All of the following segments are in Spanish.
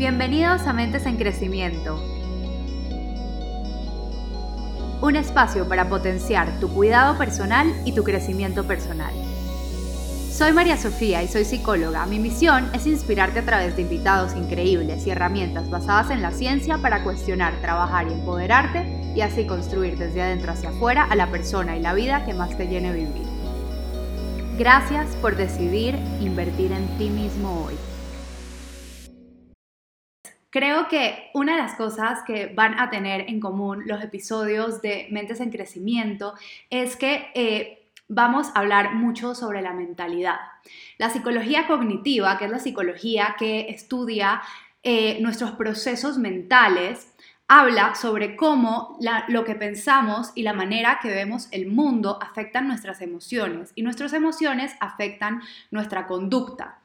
Bienvenidos a Mentes en Crecimiento. Un espacio para potenciar tu cuidado personal y tu crecimiento personal. Soy María Sofía y soy psicóloga. Mi misión es inspirarte a través de invitados increíbles y herramientas basadas en la ciencia para cuestionar, trabajar y empoderarte y así construir desde adentro hacia afuera a la persona y la vida que más te llene vivir. Gracias por decidir invertir en ti mismo hoy. Creo que una de las cosas que van a tener en común los episodios de Mentes en Crecimiento es que eh, vamos a hablar mucho sobre la mentalidad. La psicología cognitiva, que es la psicología que estudia eh, nuestros procesos mentales, habla sobre cómo lo que pensamos y la manera que vemos el mundo afectan nuestras emociones y nuestras emociones afectan nuestra conducta.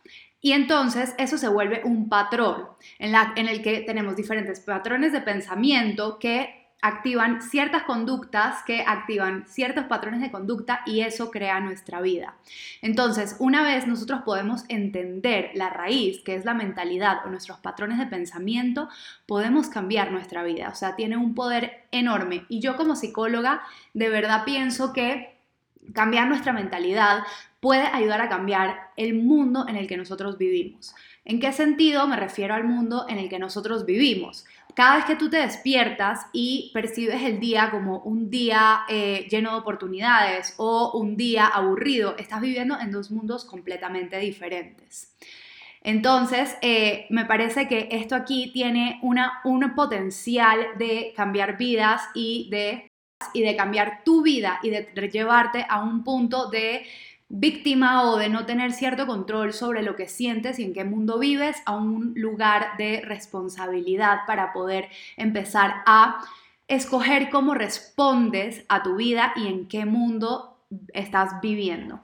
Y entonces eso se vuelve un patrón en, el que tenemos diferentes patrones de pensamiento que activan ciertas conductas que activan ciertos patrones de conducta y eso crea nuestra vida. Entonces, una vez nosotros podemos entender la raíz, que es la mentalidad o nuestros patrones de pensamiento, podemos cambiar nuestra vida. O sea, tiene un poder enorme. Y yo como psicóloga, de verdad pienso que cambiar nuestra mentalidad puede ayudar a cambiar el mundo en el que nosotros vivimos. ¿En qué sentido me refiero al mundo en el que nosotros vivimos? Cada vez que tú te despiertas y percibes el día como un día eh, lleno de oportunidades o un día aburrido, estás viviendo en dos mundos completamente diferentes. Entonces, eh, me parece que esto aquí tiene una, un potencial de cambiar vidas y de, y de cambiar tu vida y de llevarte a un punto de víctima o de no tener cierto control sobre lo que sientes y en qué mundo vives a un lugar de responsabilidad para poder empezar a escoger cómo respondes a tu vida y en qué mundo estás viviendo.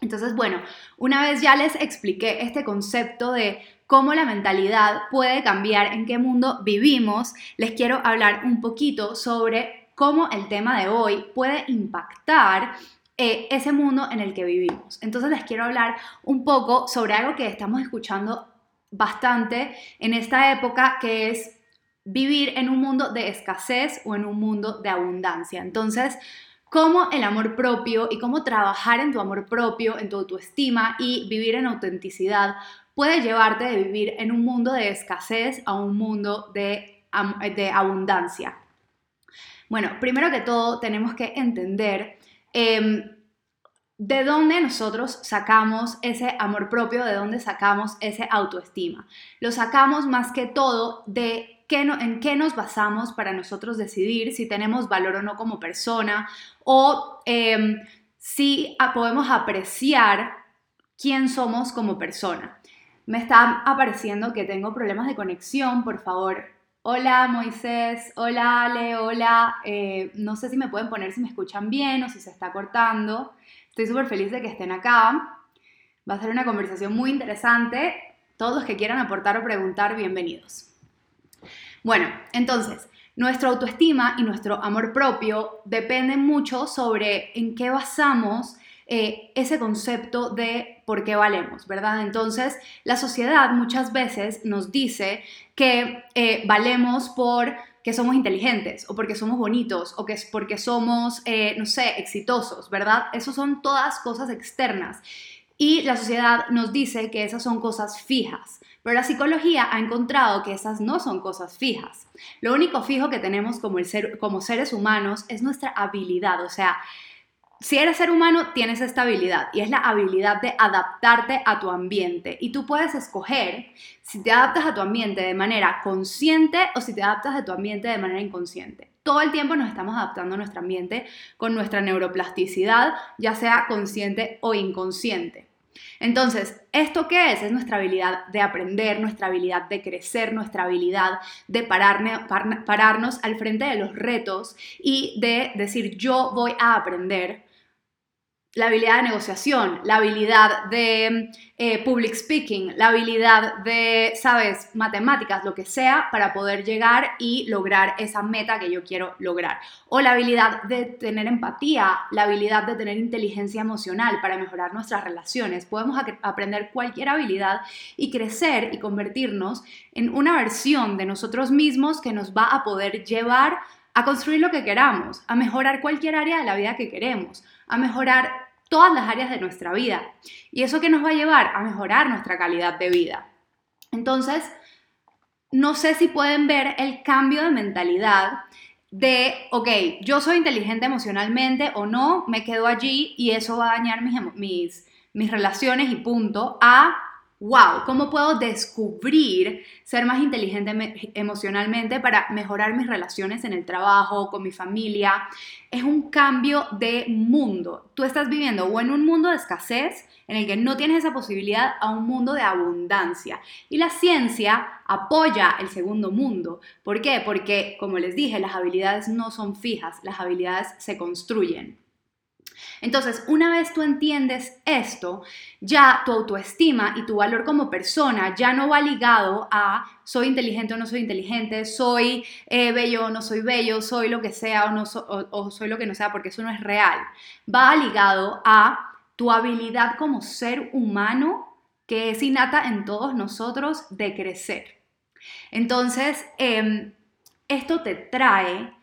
Entonces, bueno, una vez ya les expliqué este concepto de cómo la mentalidad puede cambiar en qué mundo vivimos, les quiero hablar un poquito sobre cómo el tema de hoy puede impactar eh, ese mundo en el que vivimos. Entonces les quiero hablar un poco sobre algo que estamos escuchando bastante en esta época, que es vivir en un mundo de escasez o en un mundo de abundancia. Entonces, cómo el amor propio y cómo trabajar en tu amor propio, en tu autoestima y vivir en autenticidad puede llevarte de vivir en un mundo de escasez a un mundo de, de abundancia. Bueno, primero que todo tenemos que entender Em, ¿De dónde nosotros sacamos ese amor propio? ¿De dónde sacamos ese autoestima? Lo sacamos más que todo de qué en qué nos basamos para nosotros decidir si tenemos valor o no como persona o em, si podemos apreciar quién somos como persona. Me está apareciendo que tengo problemas de conexión, por favor, Hola Moisés, hola Ale, hola. Eh, no sé si me pueden poner si me escuchan bien o si se está cortando. Estoy súper feliz de que estén acá. Va a ser una conversación muy interesante. Todos los que quieran aportar o preguntar, bienvenidos. Bueno, entonces, nuestra autoestima y nuestro amor propio dependen mucho sobre en qué basamos eh, ese concepto de por qué valemos, ¿verdad? Entonces, la sociedad muchas veces nos dice que eh, valemos por que somos inteligentes o porque somos bonitos o que es porque somos, eh, no sé, exitosos, ¿verdad? Esas son todas cosas externas. Y la sociedad nos dice que esas son cosas fijas, pero la psicología ha encontrado que esas no son cosas fijas. Lo único fijo que tenemos como, seres humanos es nuestra habilidad, o sea, si eres ser humano, tienes esta habilidad y es la habilidad de adaptarte a tu ambiente. Y tú puedes escoger si te adaptas a tu ambiente de manera consciente o si te adaptas a tu ambiente de manera inconsciente. Todo el tiempo nos estamos adaptando a nuestro ambiente con nuestra neuroplasticidad, ya sea consciente o inconsciente. Entonces, ¿esto qué es? Es nuestra habilidad de aprender, nuestra habilidad de crecer, nuestra habilidad de pararnos al frente de los retos y de decir yo voy a aprender la habilidad de negociación, la habilidad de eh, public speaking, la habilidad de, sabes, matemáticas, lo que sea, para poder llegar y lograr esa meta que yo quiero lograr. O la habilidad de tener empatía, la habilidad de tener inteligencia emocional para mejorar nuestras relaciones. Podemos aprender cualquier habilidad y crecer y convertirnos en una versión de nosotros mismos que nos va a poder llevar a construir lo que queramos, a mejorar cualquier área de la vida que queremos, a mejorar todas las áreas de nuestra vida. ¿Y eso que nos va a llevar? A mejorar nuestra calidad de vida. Entonces, no sé si pueden ver el cambio de mentalidad de, ok, yo soy inteligente emocionalmente o no, me quedo allí y eso va a dañar mis, mis, mis relaciones y punto, a wow, ¿cómo puedo descubrir ser más inteligente emocionalmente para mejorar mis relaciones en el trabajo, con mi familia? Es un cambio de mundo. Tú estás viviendo o en un mundo de escasez en el que no tienes esa posibilidad a un mundo de abundancia. Y la ciencia apoya el segundo mundo. ¿Por qué? Porque, como les dije, las habilidades no son fijas, las habilidades se construyen. Entonces, una vez tú entiendes esto, ya tu autoestima y tu valor como persona ya no va ligado a soy inteligente o no soy inteligente, soy eh, bello o no soy bello, soy lo que sea o, no soy lo que no sea, porque eso no es real. Va ligado a tu habilidad como ser humano que es innata en todos nosotros de crecer. Entonces, em, esto te trae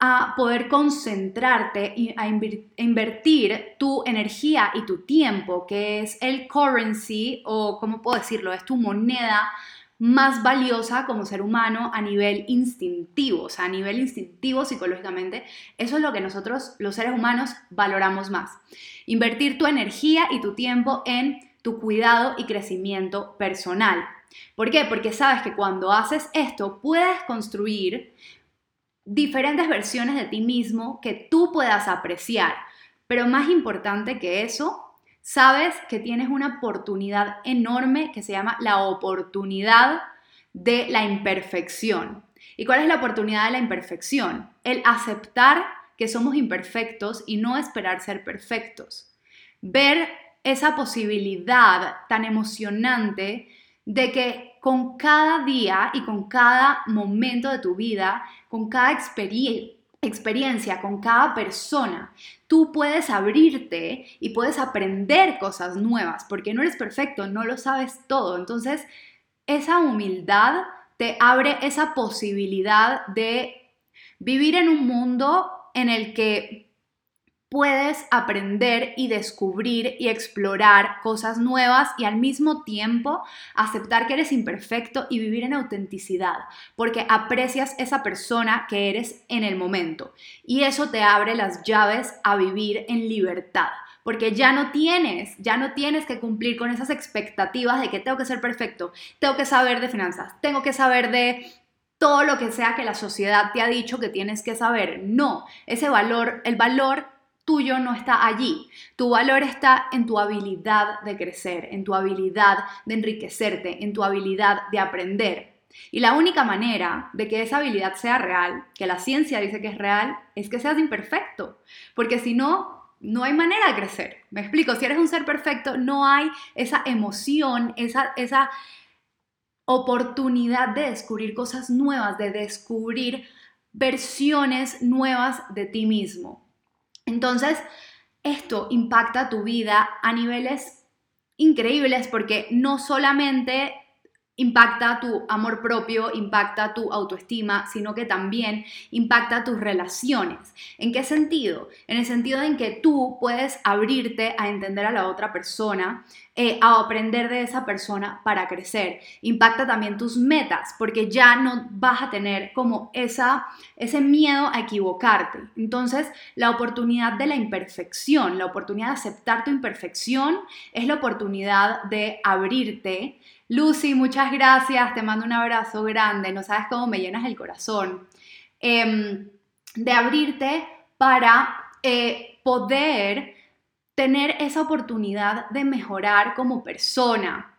a poder concentrarte y a invertir tu energía y tu tiempo, que es el currency o, ¿cómo puedo decirlo? Es tu moneda más valiosa como ser humano a nivel instintivo, o sea, a nivel instintivo psicológicamente, eso es lo que nosotros los seres humanos valoramos más. Invertir tu energía y tu tiempo en tu cuidado y crecimiento personal. ¿Por qué? Porque sabes que cuando haces esto puedes construir diferentes versiones de ti mismo que tú puedas apreciar. Pero más importante que eso, sabes que tienes una oportunidad enorme que se llama la oportunidad de la imperfección. ¿Y cuál es la oportunidad de la imperfección? El aceptar que somos imperfectos y no esperar ser perfectos. Ver esa posibilidad tan emocionante de que con cada día y con cada momento de tu vida, con cada experiencia, con cada persona, tú puedes abrirte y puedes aprender cosas nuevas, porque no eres perfecto, no lo sabes todo. Entonces, esa humildad te abre esa posibilidad de vivir en un mundo en el que puedes aprender y descubrir y explorar cosas nuevas y al mismo tiempo aceptar que eres imperfecto y vivir en autenticidad, porque aprecias esa persona que eres en el momento y eso te abre las llaves a vivir en libertad. Porque ya no tienes, ya no tienes que cumplir con esas expectativas de que tengo que ser perfecto, tengo que saber de finanzas, tengo que saber de todo lo que sea que la sociedad te ha dicho que tienes que saber. No, ese valor, el valor tuyo no está allí. Tu valor está en tu habilidad de crecer, en tu habilidad de enriquecerte, en tu habilidad de aprender. Y la única manera de que esa habilidad sea real, que la ciencia dice que es real, es que seas imperfecto. Porque si no, no hay manera de crecer. Me explico, si eres un ser perfecto, no hay esa emoción, esa, esa oportunidad de descubrir cosas nuevas, de descubrir versiones nuevas de ti mismo. Entonces, esto impacta tu vida a niveles increíbles porque no solamente impacta tu amor propio, impacta tu autoestima, sino que también impacta tus relaciones. ¿En qué sentido? En el sentido en que tú puedes abrirte a entender a la otra persona, eh, a aprender de esa persona para crecer. Impacta también tus metas, porque ya no vas a tener como esa, ese miedo a equivocarte. Entonces, la oportunidad de la imperfección, la oportunidad de aceptar tu imperfección, es la oportunidad de abrirte Lucy, muchas gracias, te mando un abrazo grande, no sabes cómo me llenas el corazón. Em, de abrirte para eh, poder tener esa oportunidad de mejorar como persona.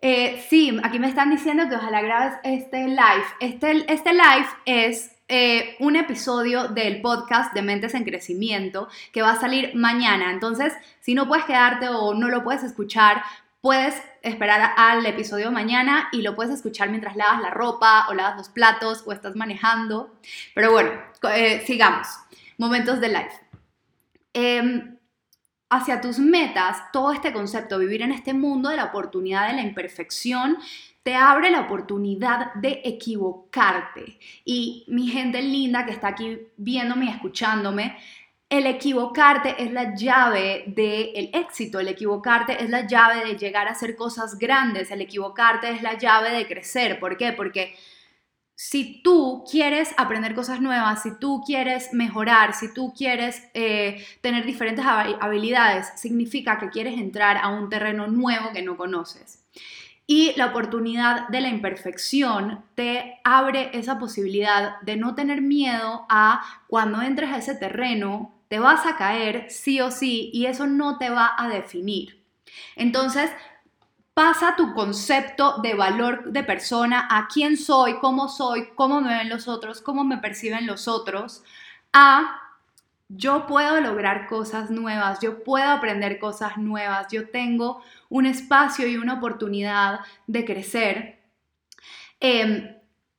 Eh, sí, aquí me están diciendo que ojalá grabes este live. Este, este live es eh, un episodio del podcast de Mentes en Crecimiento que va a salir mañana. Entonces, si no puedes quedarte o no lo puedes escuchar, puedes esperar al episodio mañana y lo puedes escuchar mientras lavas la ropa o lavas los platos o estás manejando. Pero bueno, eh, sigamos. Momentos de life. Em, hacia tus metas, todo este concepto, vivir en este mundo de la oportunidad de la imperfección, te abre la oportunidad de equivocarte. Y mi gente linda que está aquí viéndome y escuchándome, el equivocarte es la llave del éxito, el equivocarte es la llave de llegar a hacer cosas grandes, el equivocarte es la llave de crecer. ¿Por qué? Porque si tú quieres aprender cosas nuevas, si tú quieres mejorar, si tú quieres eh, tener diferentes habilidades, significa que quieres entrar a un terreno nuevo que no conoces. Y la oportunidad de la imperfección te abre esa posibilidad de no tener miedo a cuando entres a ese terreno, te vas a caer sí o sí y eso no te va a definir. Entonces, pasa tu concepto de valor de persona a quién soy, cómo soy, cómo me ven los otros, cómo me perciben los otros, a yo puedo lograr cosas nuevas, yo puedo aprender cosas nuevas, yo tengo un espacio y una oportunidad de crecer em,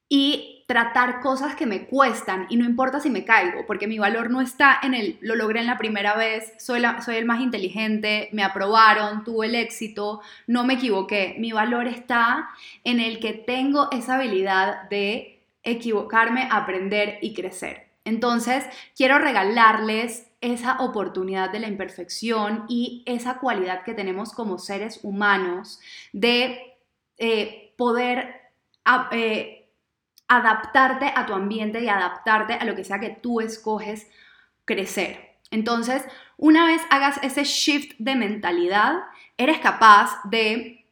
y tratar cosas que me cuestan y no importa si me caigo, porque mi valor no está en el, lo logré en la primera vez, soy, soy el más inteligente, me aprobaron, tuve el éxito, no me equivoqué, mi valor está en el que tengo esa habilidad de equivocarme, aprender y crecer. Entonces, quiero regalarles esa oportunidad de la imperfección y esa cualidad que tenemos como seres humanos de eh, poder eh, adaptarte a tu ambiente y adaptarte a lo que sea que tú escoges crecer. Entonces, una vez hagas ese shift de mentalidad, eres capaz de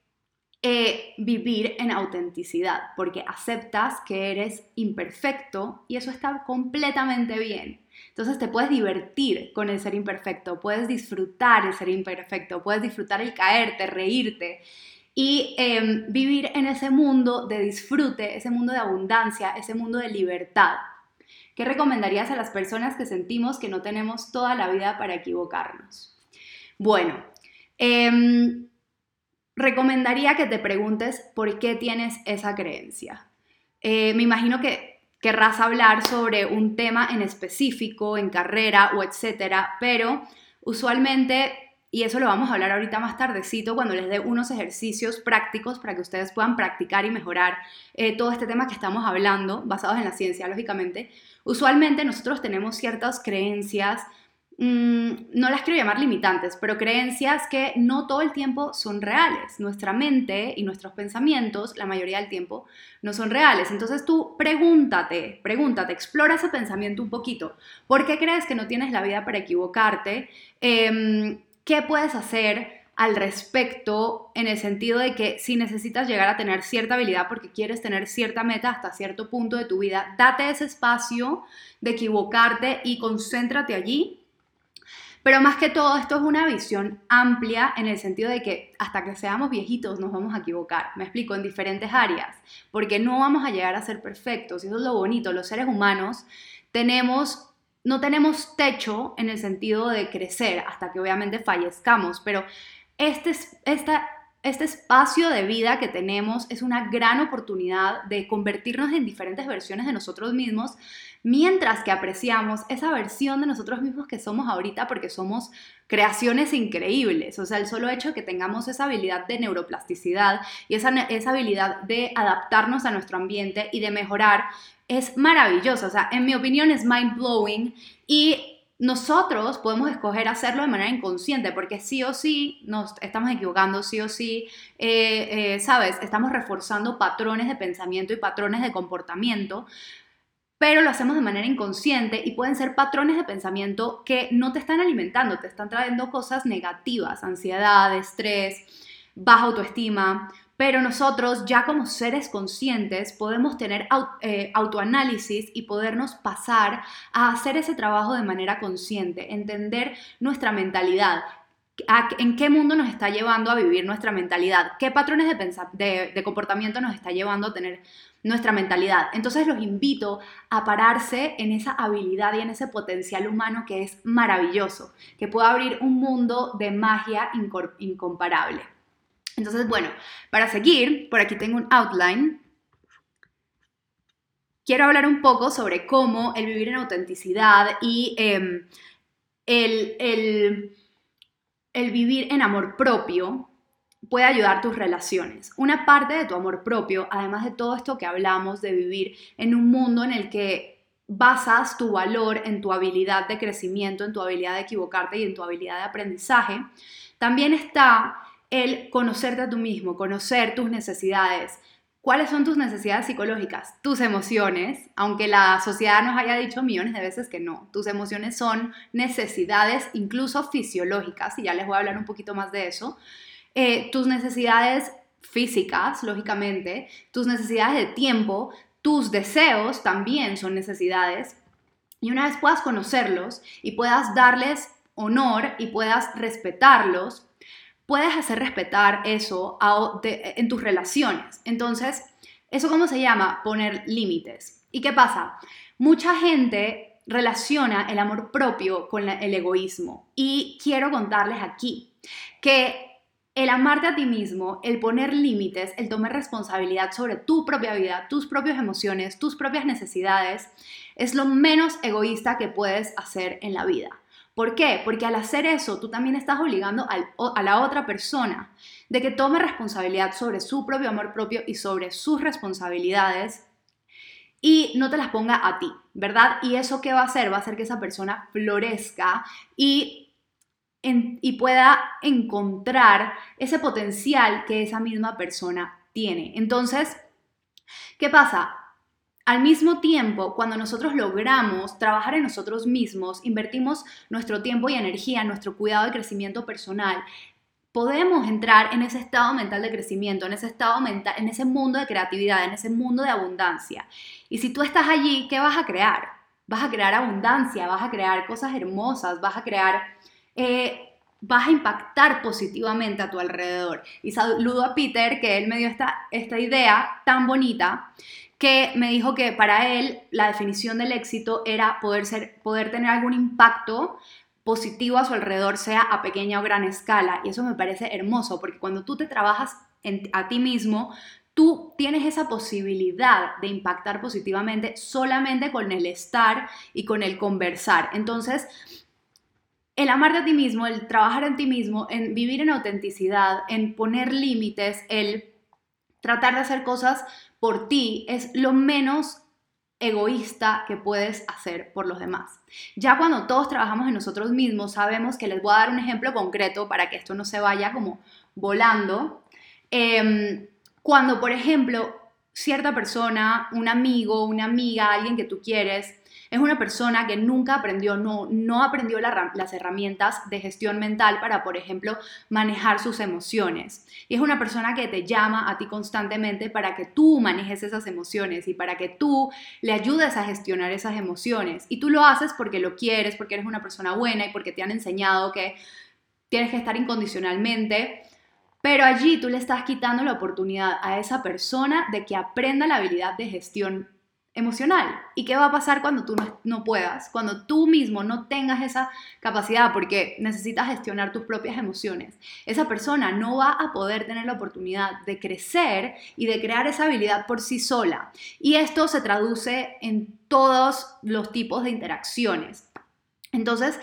eh, vivir en autenticidad, porque aceptas que eres imperfecto y eso está completamente bien. Entonces te puedes divertir con el ser imperfecto, puedes disfrutar el ser imperfecto, puedes disfrutar el caerte, reírte y em, vivir en ese mundo de disfrute, ese mundo de abundancia, ese mundo de libertad. ¿Qué recomendarías a las personas que sentimos que no tenemos toda la vida para equivocarnos? Bueno, eh, recomendaría que te preguntes por qué tienes esa creencia. Eh, me imagino que querrás hablar sobre un tema en específico, en carrera o etcétera, pero usualmente, y eso lo vamos a hablar ahorita más tardecito, cuando les dé unos ejercicios prácticos para que ustedes puedan practicar y mejorar eh, todo este tema que estamos hablando, basados en la ciencia, lógicamente, usualmente nosotros tenemos ciertas creencias Mm, no las quiero llamar limitantes, pero creencias que no todo el tiempo son reales. Nuestra mente y nuestros pensamientos, la mayoría del tiempo, no son reales. Entonces tú pregúntate, pregúntate, explora ese pensamiento un poquito. ¿Por qué crees que no tienes la vida para equivocarte? Em, ¿Qué puedes hacer? al respecto en el sentido de que si necesitas llegar a tener cierta habilidad porque quieres tener cierta meta hasta cierto punto de tu vida, date ese espacio de equivocarte y concéntrate allí pero más que todo, esto es una visión amplia en el sentido de que hasta que seamos viejitos nos vamos a equivocar. Me explico, en diferentes áreas, porque no vamos a llegar a ser perfectos. Y eso es lo bonito. Los seres humanos tenemos, no tenemos techo en el sentido de crecer hasta que obviamente fallezcamos, pero este, este espacio de vida que tenemos es una gran oportunidad de convertirnos en diferentes versiones de nosotros mismos mientras que apreciamos esa versión de nosotros mismos que somos ahorita porque somos creaciones increíbles. O sea, el solo hecho de que tengamos esa habilidad de neuroplasticidad y esa, esa habilidad de adaptarnos a nuestro ambiente y de mejorar es maravilloso. O sea, en mi opinión es mind blowing y nosotros podemos escoger hacerlo de manera inconsciente, porque sí o sí nos estamos equivocando, sí o sí, eh, eh, ¿sabes? Estamos reforzando patrones de pensamiento y patrones de comportamiento, pero lo hacemos de manera inconsciente y pueden ser patrones de pensamiento que no te están alimentando, te están trayendo cosas negativas, ansiedad, estrés, baja autoestima. Pero nosotros ya como seres conscientes podemos tener eh, autoanálisis y podernos pasar a hacer ese trabajo de manera consciente, entender nuestra mentalidad, en qué mundo nos está llevando a vivir nuestra mentalidad, qué patrones de, de, de comportamiento nos está llevando a tener nuestra mentalidad. Entonces los invito a pararse en esa habilidad y en ese potencial humano que es maravilloso, que puede abrir un mundo de magia incomparable. Entonces, bueno, para seguir, por aquí tengo un outline. Quiero hablar un poco sobre cómo el vivir en autenticidad y em, el, el, el vivir en amor propio puede ayudar tus relaciones. Una parte de tu amor propio, además de todo esto que hablamos de vivir en un mundo en el que basas tu valor en tu habilidad de crecimiento, en tu habilidad de equivocarte y en tu habilidad de aprendizaje, también está el conocerte a tú mismo, conocer tus necesidades. ¿Cuáles son tus necesidades psicológicas? Tus emociones, aunque la sociedad nos haya dicho millones de veces que no. Tus emociones son necesidades incluso fisiológicas, y ya les voy a hablar un poquito más de eso. Eh, tus necesidades físicas, lógicamente, tus necesidades de tiempo, tus deseos también son necesidades. Y una vez puedas conocerlos y puedas darles honor y puedas respetarlos, puedes hacer respetar eso en tus relaciones. Entonces, ¿eso cómo se llama? Poner límites. ¿Y qué pasa? Mucha gente relaciona el amor propio con el egoísmo. Y quiero contarles aquí que el amarte a ti mismo, el poner límites, el tomar responsabilidad sobre tu propia vida, tus propias emociones, tus propias necesidades, es lo menos egoísta que puedes hacer en la vida. ¿Por qué? Porque al hacer eso, tú también estás obligando a la otra persona de que tome responsabilidad sobre su propio amor propio y sobre sus responsabilidades y no te las ponga a ti, ¿verdad? Y eso qué va a hacer? Va a hacer que esa persona florezca y y pueda encontrar ese potencial que esa misma persona tiene. Entonces, ¿qué pasa? Al mismo tiempo, cuando nosotros logramos trabajar en nosotros mismos, invertimos nuestro tiempo y energía en nuestro cuidado y crecimiento personal, podemos entrar en ese estado mental de crecimiento, en ese estado mental, en ese mundo de creatividad, en ese mundo de abundancia. Y si tú estás allí, ¿qué vas a crear? Vas a crear abundancia, vas a crear cosas hermosas, vas a crear eh, vas a impactar positivamente a tu alrededor. Y saludo a Peter, que él me dio esta, esta idea tan bonita, que me dijo que para él la definición del éxito era poder, ser, poder tener algún impacto positivo a su alrededor, sea a pequeña o gran escala. Y eso me parece hermoso, porque cuando tú te trabajas a ti mismo, tú tienes esa posibilidad de impactar positivamente solamente con el estar y con el conversar. Entonces, el amarte a ti mismo, el trabajar en ti mismo, en vivir en autenticidad, en poner límites, el tratar de hacer cosas por ti es lo menos egoísta que puedes hacer por los demás. Ya cuando todos trabajamos en nosotros mismos, sabemos que les voy a dar un ejemplo concreto para que esto no se vaya como volando. Em, cuando, por ejemplo, cierta persona, un amigo, una amiga, alguien que tú quieres, es una persona que nunca aprendió, no, no aprendió las herramientas de gestión mental para, por ejemplo, manejar sus emociones. Y es una persona que te llama a ti constantemente para que tú manejes esas emociones y para que tú le ayudes a gestionar esas emociones. Y tú lo haces porque lo quieres, porque eres una persona buena y porque te han enseñado que tienes que estar incondicionalmente. Pero allí tú le estás quitando la oportunidad a esa persona de que aprenda la habilidad de gestión emocional. ¿Y qué va a pasar cuando tú no, puedas? Cuando tú mismo no tengas esa capacidad porque necesitas gestionar tus propias emociones. Esa persona no va a poder tener la oportunidad de crecer y de crear esa habilidad por sí sola. Y esto se traduce en todos los tipos de interacciones. Entonces,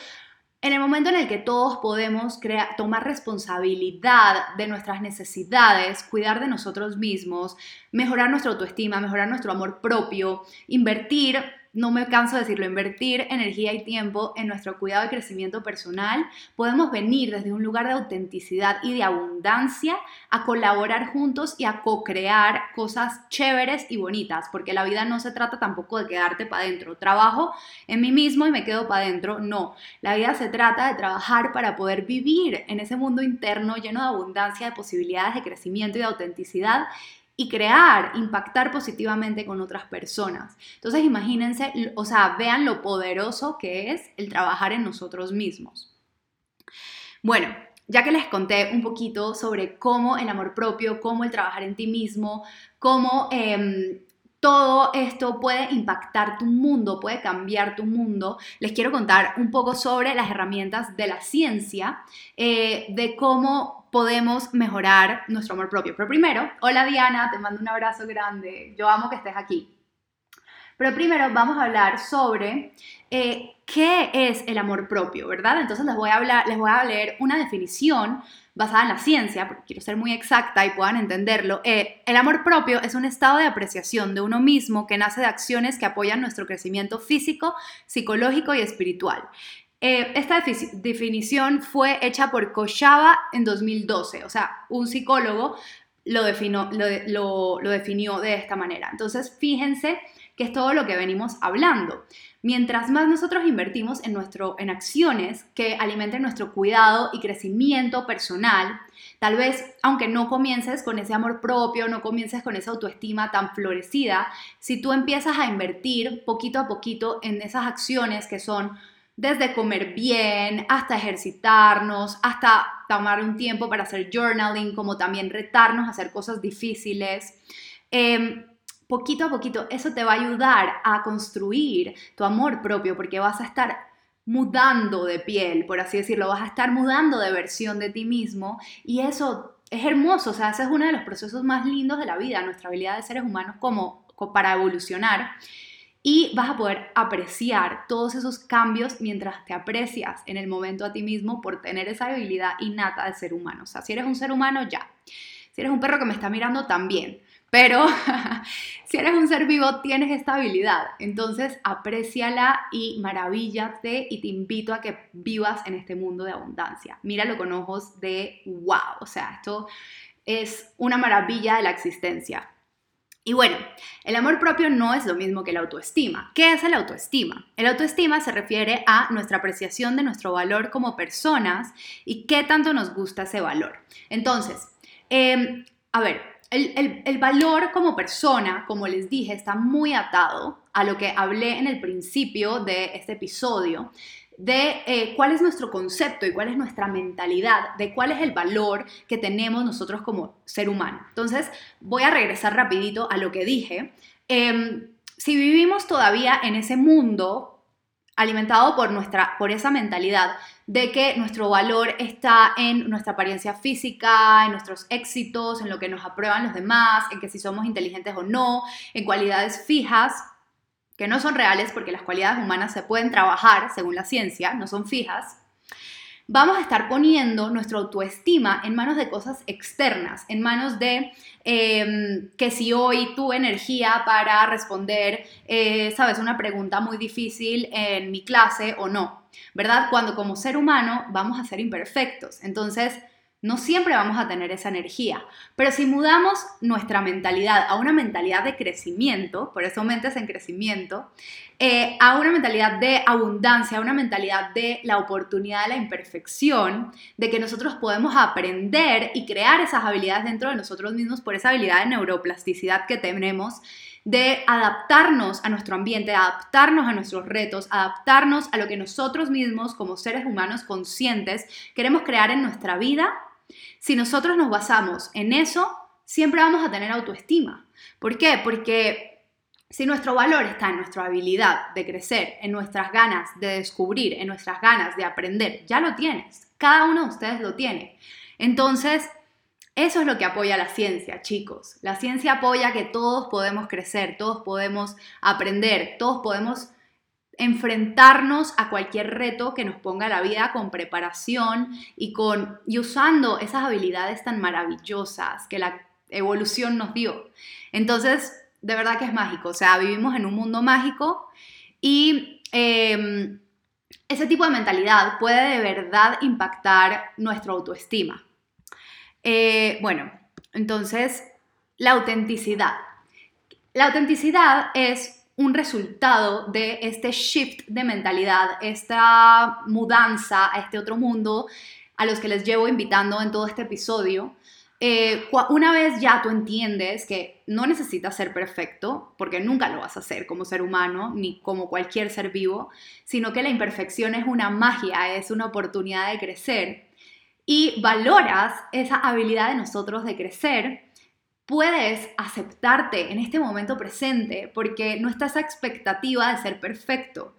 en el momento en el que todos podemos tomar responsabilidad de nuestras necesidades, cuidar de nosotros mismos, mejorar nuestra autoestima, mejorar nuestro amor propio, invertir no me canso de decirlo, invertir energía y tiempo en nuestro cuidado y crecimiento personal, podemos venir desde un lugar de autenticidad y de abundancia a colaborar juntos y a co-crear cosas chéveres y bonitas, porque la vida no se trata tampoco de quedarte para adentro. Trabajo en mí mismo y me quedo para adentro. No, la vida se trata de trabajar para poder vivir en ese mundo interno lleno de abundancia, de posibilidades de crecimiento y de autenticidad y crear, impactar positivamente con otras personas. Entonces imagínense, o sea, vean lo poderoso que es el trabajar en nosotros mismos. Bueno, ya que les conté un poquito sobre cómo el amor propio, cómo el trabajar en ti mismo, cómo em, todo esto puede impactar tu mundo, puede cambiar tu mundo, les quiero contar un poco sobre las herramientas de la ciencia, eh, de cómo podemos mejorar nuestro amor propio. Pero primero, hola Diana, te mando un abrazo grande, yo amo que estés aquí. Pero primero vamos a hablar sobre eh, qué es el amor propio, ¿verdad? Entonces les voy a hablar, les voy a leer una definición basada en la ciencia, porque quiero ser muy exacta y puedan entenderlo. Eh, el amor propio es un estado de apreciación de uno mismo que nace de acciones que apoyan nuestro crecimiento físico, psicológico y espiritual. Eh, esta definición fue hecha por Koshava en 2012, o sea, un psicólogo lo, lo, lo definió de esta manera. Entonces, fíjense que es todo lo que venimos hablando. Mientras más nosotros invertimos en, nuestro, en acciones que alimenten nuestro cuidado y crecimiento personal, tal vez aunque no comiences con ese amor propio, no comiences con esa autoestima tan florecida, si tú empiezas a invertir poquito a poquito en esas acciones que son desde comer bien, hasta ejercitarnos, hasta tomar un tiempo para hacer journaling, como también retarnos a hacer cosas difíciles. Eh, poquito a poquito, eso te va a ayudar a construir tu amor propio porque vas a estar mudando de piel, por así decirlo, vas a estar mudando de versión de ti mismo y eso es hermoso, o sea, ese es uno de los procesos más lindos de la vida, nuestra habilidad de seres humanos como, para evolucionar y vas a poder apreciar todos esos cambios mientras te aprecias en el momento a ti mismo por tener esa habilidad innata de ser humano. O sea, si eres un ser humano, ya. Si eres un perro que me está mirando, también. Pero si eres un ser vivo, tienes esta habilidad. Entonces, apréciala y maravíllate y te invito a que vivas en este mundo de abundancia. Míralo con ojos de wow. O sea, esto es una maravilla de la existencia. Y bueno, el amor propio no es lo mismo que la autoestima. ¿Qué es el autoestima? El autoestima se refiere a nuestra apreciación de nuestro valor como personas y qué tanto nos gusta ese valor. Entonces, em, a ver, el, valor como persona, como les dije, está muy atado a lo que hablé en el principio de este episodio, de eh, cuál es nuestro concepto y cuál es nuestra mentalidad, de cuál es el valor que tenemos nosotros como ser humano. Entonces, voy a regresar rapidito a lo que dije. Em, si vivimos todavía en ese mundo alimentado por, nuestra, por esa mentalidad de que nuestro valor está en nuestra apariencia física, en nuestros éxitos, en lo que nos aprueban los demás, en que si somos inteligentes o no, en cualidades fijas, que no son reales porque las cualidades humanas se pueden trabajar según la ciencia, no son fijas, vamos a estar poniendo nuestra autoestima en manos de cosas externas, en manos de em, que si hoy tuve energía para responder, eh, sabes, una pregunta muy difícil en mi clase o no, ¿verdad? Cuando como ser humano vamos a ser imperfectos. Entonces, no siempre vamos a tener esa energía, pero si mudamos nuestra mentalidad a una mentalidad de crecimiento, por eso mentes en crecimiento, eh, a una mentalidad de abundancia, a una mentalidad de la oportunidad de la imperfección, de que nosotros podemos aprender y crear esas habilidades dentro de nosotros mismos por esa habilidad de neuroplasticidad que tenemos, de adaptarnos a nuestro ambiente, adaptarnos a nuestros retos, adaptarnos a lo que nosotros mismos como seres humanos conscientes queremos crear en nuestra vida si nosotros nos basamos en eso, siempre vamos a tener autoestima. ¿Por qué? Porque si nuestro valor está en nuestra habilidad de crecer, en nuestras ganas de descubrir, en nuestras ganas de aprender, ya lo tienes. Cada uno de ustedes lo tiene. Entonces, eso es lo que apoya la ciencia, chicos. La ciencia apoya que todos podemos crecer, todos podemos aprender, todos podemos enfrentarnos a cualquier reto que nos ponga la vida con preparación y, con, y usando esas habilidades tan maravillosas que la evolución nos dio. Entonces, de verdad que es mágico, o sea, vivimos en un mundo mágico y em, ese tipo de mentalidad puede de verdad impactar nuestra autoestima. Eh, bueno, entonces, la autenticidad. La autenticidad es un resultado de este shift de mentalidad, esta mudanza a este otro mundo a los que les llevo invitando en todo este episodio. Eh, una vez ya tú entiendes que no necesitas ser perfecto, porque nunca lo vas a hacer como ser humano, ni como cualquier ser vivo, sino que la imperfección es una magia, es una oportunidad de crecer, y valoras esa habilidad de nosotros de crecer, puedes aceptarte en este momento presente porque no está esa expectativa de ser perfecto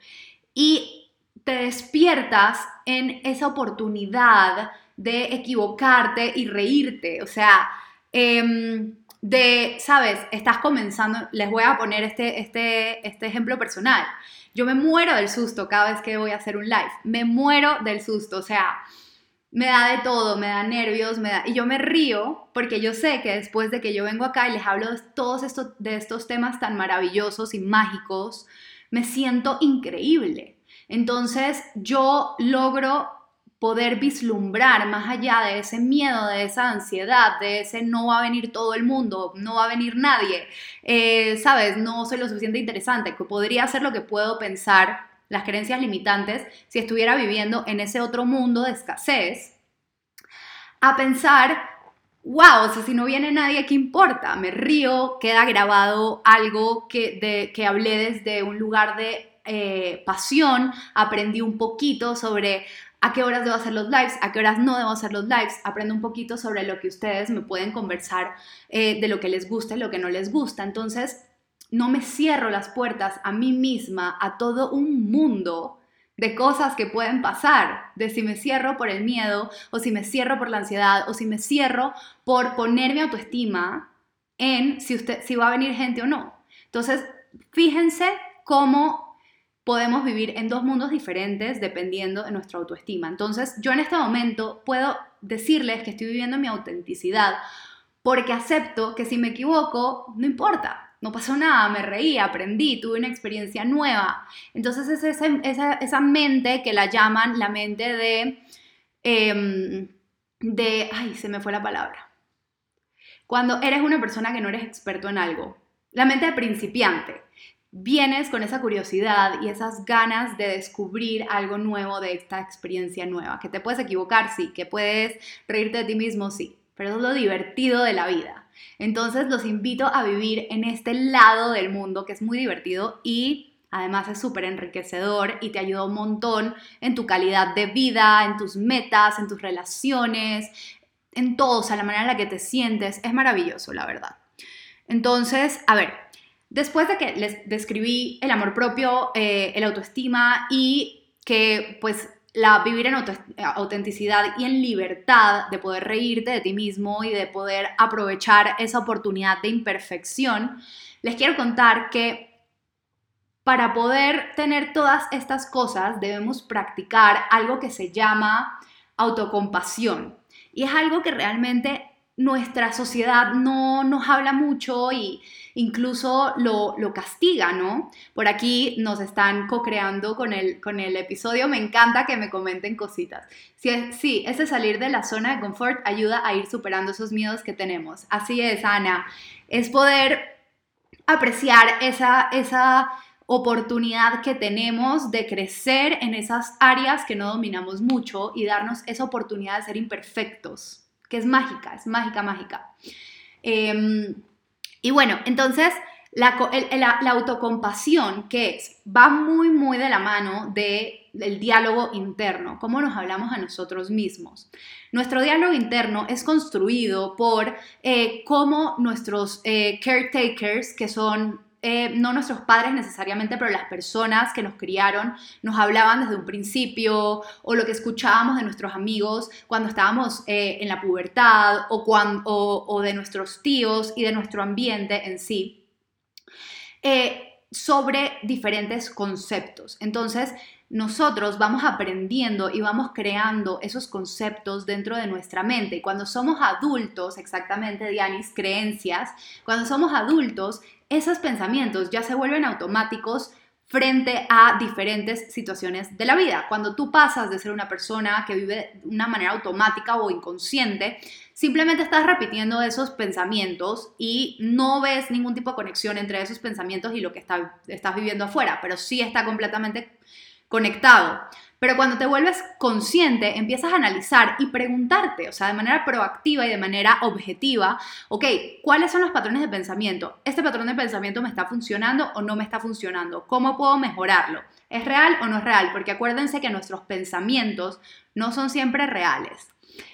y te despiertas en esa oportunidad de equivocarte y reírte. O sea, em, de, sabes, estás comenzando, les voy a poner este, este, este ejemplo personal. Yo me muero del susto cada vez que voy a hacer un live. Me muero del susto. O sea, me da de todo, me da nervios, me da... Y yo me río porque yo sé que después de que yo vengo acá y les hablo de todos estos, de estos temas tan maravillosos y mágicos, me siento increíble. Entonces yo logro poder vislumbrar más allá de ese miedo, de esa ansiedad, de ese no va a venir todo el mundo, no va a venir nadie, eh, sabes, no soy lo suficiente interesante, que podría ser lo que puedo pensar las creencias limitantes si estuviera viviendo en ese otro mundo de escasez, a pensar, wow, si no viene nadie, ¿qué importa? Me río, queda grabado algo que, de, que hablé desde un lugar de eh, pasión, aprendí un poquito sobre a qué horas debo hacer los lives, a qué horas no debo hacer los lives, aprendo un poquito sobre lo que ustedes me pueden conversar eh, de lo que les gusta y lo que no les gusta. Entonces, no me cierro las puertas a mí misma, a todo un mundo de cosas que pueden pasar, de si me cierro por el miedo o si me cierro por la ansiedad o si me cierro por poner mi autoestima en si, usted, si va a venir gente o no. Entonces, fíjense cómo podemos vivir en dos mundos diferentes dependiendo de nuestra autoestima. Entonces, yo en este momento puedo decirles que estoy viviendo mi autenticidad porque acepto que si me equivoco, no importa no pasó nada, me reí, aprendí, tuve una experiencia nueva. Entonces es esa, esa, mente que la llaman la mente de, em, de, ay, se me fue la palabra. Cuando eres una persona que no eres experto en algo, la mente de principiante. Vienes con esa curiosidad y esas ganas de descubrir algo nuevo de esta experiencia nueva. Que te puedes equivocar, sí. Que puedes reírte de ti mismo, sí. Pero es lo divertido de la vida entonces los invito a vivir en este lado del mundo que es muy divertido y además es súper enriquecedor y te ayuda un montón en tu calidad de vida, en tus metas, en tus relaciones, en todo, o sea, la manera en la que te sientes. Es maravilloso, la verdad. Entonces, a ver, después de que les describí el amor propio, eh, el autoestima y que pues la vivir en autenticidad y en libertad de poder reírte de ti mismo y de poder aprovechar esa oportunidad de imperfección, les quiero contar que para poder tener todas estas cosas debemos practicar algo que se llama autocompasión. Y es algo que realmente nuestra sociedad no nos habla mucho y incluso lo, castiga, ¿no? Por aquí nos están co-creando con el, con el episodio, me encanta que me comenten cositas. Sí, sí, ese salir de la zona de confort ayuda a ir superando esos miedos que tenemos. Así es, Ana, es poder apreciar esa, esa oportunidad que tenemos de crecer en esas áreas que no dominamos mucho y darnos esa oportunidad de ser imperfectos que es mágica, es mágica, mágica. Em, y bueno, entonces la, autocompasión, que es, va muy, muy de la mano de, del diálogo interno, cómo nos hablamos a nosotros mismos. Nuestro diálogo interno es construido por eh, cómo nuestros eh, caretakers, que son eh, no nuestros padres necesariamente, pero las personas que nos criaron nos hablaban desde un principio o lo que escuchábamos de nuestros amigos cuando estábamos eh, en la pubertad o, cuando, o, de nuestros tíos y de nuestro ambiente en sí. Eh, sobre diferentes conceptos. Entonces, nosotros vamos aprendiendo y vamos creando esos conceptos dentro de nuestra mente. Y cuando somos adultos, exactamente, Dianis, creencias, cuando somos adultos, esos pensamientos ya se vuelven automáticos frente a diferentes situaciones de la vida. Cuando tú pasas de ser una persona que vive de una manera automática o inconsciente, simplemente estás repitiendo esos pensamientos y no ves ningún tipo de conexión entre esos pensamientos y lo que estás viviendo afuera, pero sí está completamente conectado. Pero cuando te vuelves consciente, empiezas a analizar y preguntarte, o sea, de manera proactiva y de manera objetiva, ok, ¿cuáles son los patrones de pensamiento? ¿Este patrón de pensamiento me está funcionando o no me está funcionando? ¿Cómo puedo mejorarlo? ¿Es real o no es real? Porque acuérdense que nuestros pensamientos no son siempre reales.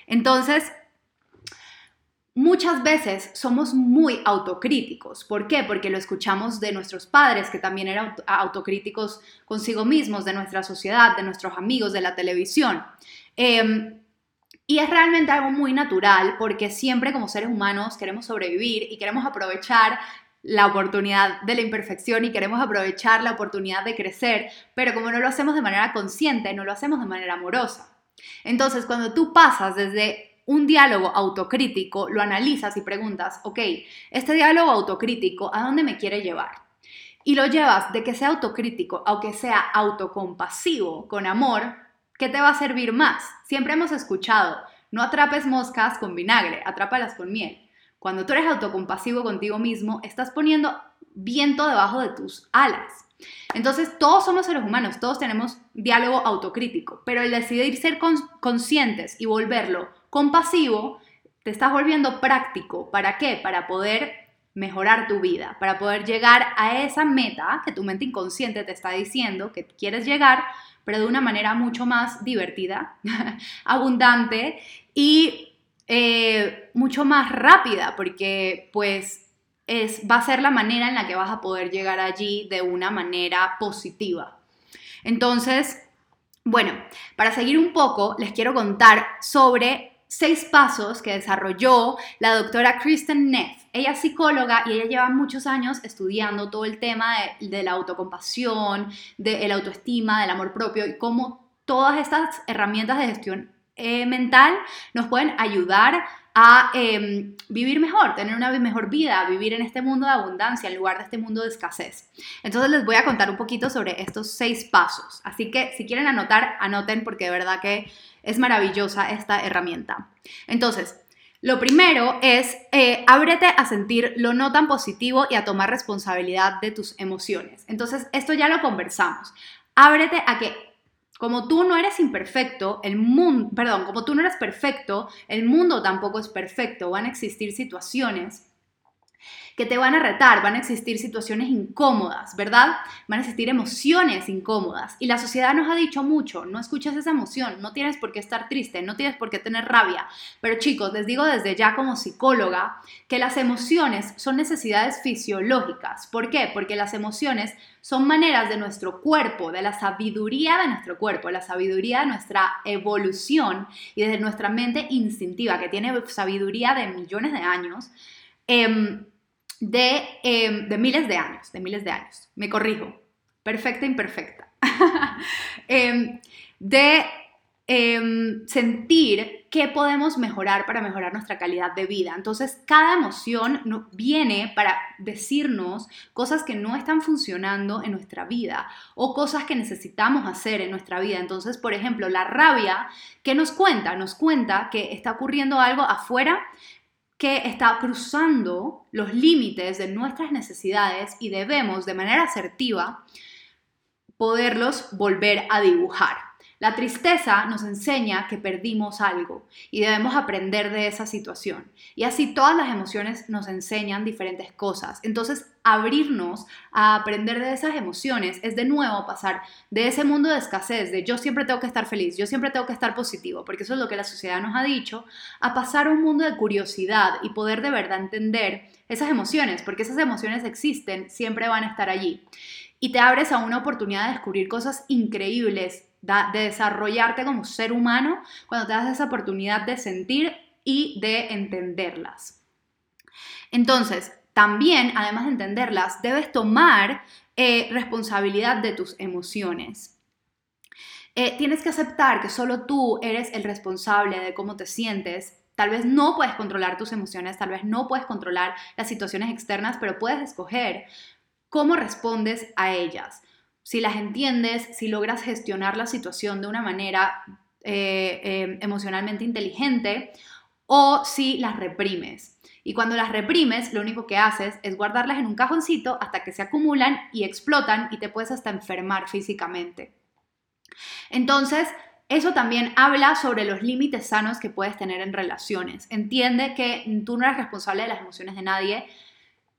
Entonces, muchas veces somos muy autocríticos. ¿Por qué? Porque lo escuchamos de nuestros padres, que también eran autocríticos consigo mismos, de nuestra sociedad, de nuestros amigos, de la televisión. Em, y es realmente algo muy natural porque siempre como seres humanos queremos sobrevivir y queremos aprovechar la oportunidad de la imperfección y queremos aprovechar la oportunidad de crecer, pero como no lo hacemos de manera consciente, no lo hacemos de manera amorosa. Entonces, cuando tú pasas desde un diálogo autocrítico, lo analizas y preguntas, ok, este diálogo autocrítico, ¿a dónde me quiere llevar? Y lo llevas de que sea autocrítico, aunque sea autocompasivo, con amor, ¿qué te va a servir más? Siempre hemos escuchado, no atrapes moscas con vinagre, atrápalas con miel. Cuando tú eres autocompasivo contigo mismo, estás poniendo viento debajo de tus alas. Entonces, todos somos seres humanos, todos tenemos diálogo autocrítico, pero el decidir ser conscientes y volverlo compasivo, te estás volviendo práctico. ¿Para qué? Para poder mejorar tu vida, para poder llegar a esa meta que tu mente inconsciente te está diciendo que quieres llegar, pero de una manera mucho más divertida, abundante y eh, mucho más rápida, porque pues es, va a ser la manera en la que vas a poder llegar allí de una manera positiva. Entonces, bueno, para seguir un poco, les quiero contar sobre seis pasos que desarrolló la doctora Kristen Neff. Ella es psicóloga y ella lleva muchos años estudiando todo el tema de, la autocompasión, de la autoestima, del amor propio y cómo todas estas herramientas de gestión eh, mental nos pueden ayudar a em, vivir mejor, tener una mejor vida, vivir en este mundo de abundancia en lugar de este mundo de escasez. Entonces les voy a contar un poquito sobre estos seis pasos. Así que si quieren anotar, anoten porque de verdad que es maravillosa esta herramienta. Entonces, lo primero es eh, ábrete a sentir lo no tan positivo y a tomar responsabilidad de tus emociones. Entonces, esto ya lo conversamos. Ábrete a que como tú no eres imperfecto, el mundo, perdón, como tú no eres perfecto, el mundo tampoco es perfecto. Van a existir situaciones que te van a retar, van a existir situaciones incómodas, ¿verdad? Van a existir emociones incómodas. Y la sociedad nos ha dicho mucho, no escuches esa emoción, no tienes por qué estar triste, no tienes por qué tener rabia. Pero chicos, les digo desde ya como psicóloga que las emociones son necesidades fisiológicas. ¿Por qué? Porque las emociones son maneras de nuestro cuerpo, de la sabiduría de nuestro cuerpo, la sabiduría de nuestra evolución y de nuestra mente instintiva, que tiene sabiduría de millones de años. Eh, Em, de, miles de años, de miles de años, me corrijo, perfecta, imperfecta, em, de em, sentir qué podemos mejorar para mejorar nuestra calidad de vida. Entonces, cada emoción viene para decirnos cosas que no están funcionando en nuestra vida o cosas que necesitamos hacer en nuestra vida. Entonces, por ejemplo, la rabia, ¿qué nos cuenta? Nos cuenta que está ocurriendo algo afuera que está cruzando los límites de nuestras necesidades y debemos de manera asertiva poderlos volver a dibujar. La tristeza nos enseña que perdimos algo y debemos aprender de esa situación. Y así todas las emociones nos enseñan diferentes cosas. Entonces, abrirnos a aprender de esas emociones es de nuevo pasar de ese mundo de escasez, de yo siempre tengo que estar feliz, yo siempre tengo que estar positivo, porque eso es lo que la sociedad nos ha dicho, a pasar a un mundo de curiosidad y poder de verdad entender esas emociones, porque esas emociones existen, siempre van a estar allí. Y te abres a una oportunidad de descubrir cosas increíbles de desarrollarte como ser humano cuando te das esa oportunidad de sentir y de entenderlas. Entonces, también, además de entenderlas, debes tomar eh, responsabilidad de tus emociones. Eh, tienes que aceptar que solo tú eres el responsable de cómo te sientes. Tal vez no puedes controlar tus emociones, tal vez no puedes controlar las situaciones externas, pero puedes escoger cómo respondes a ellas si las entiendes, si logras gestionar la situación de una manera eh, eh, emocionalmente inteligente o si las reprimes. Y cuando las reprimes, lo único que haces es guardarlas en un cajoncito hasta que se acumulan y explotan y te puedes hasta enfermar físicamente. Entonces, eso también habla sobre los límites sanos que puedes tener en relaciones. Entiende que tú no eres responsable de las emociones de nadie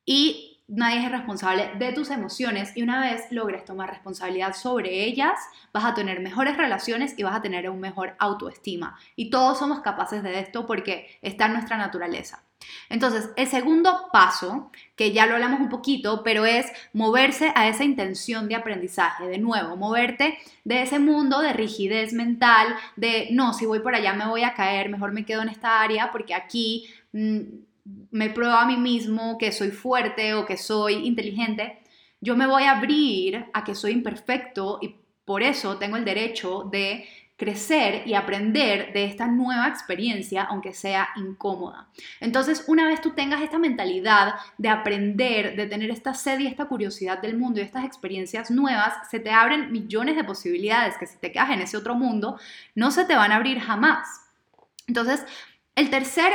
y nadie es responsable de tus emociones y una vez logres tomar responsabilidad sobre ellas, vas a tener mejores relaciones y vas a tener un mejor autoestima. Y todos somos capaces de esto porque está en nuestra naturaleza. Entonces, el segundo paso, que ya lo hablamos un poquito, pero es moverse a esa intención de aprendizaje. De nuevo, moverte de ese mundo de rigidez mental, de no, si voy por allá me voy a caer, mejor me quedo en esta área porque aquí mm, me pruebo a mí mismo que soy fuerte o que soy inteligente. Yo me voy a abrir a que soy imperfecto y por eso tengo el derecho de crecer y aprender de esta nueva experiencia, aunque sea incómoda. Entonces, una vez tú tengas esta mentalidad de aprender, de tener esta sed y esta curiosidad del mundo y estas experiencias nuevas, se te abren millones de posibilidades que si te quedas en ese otro mundo, no se te van a abrir jamás. Entonces, el tercer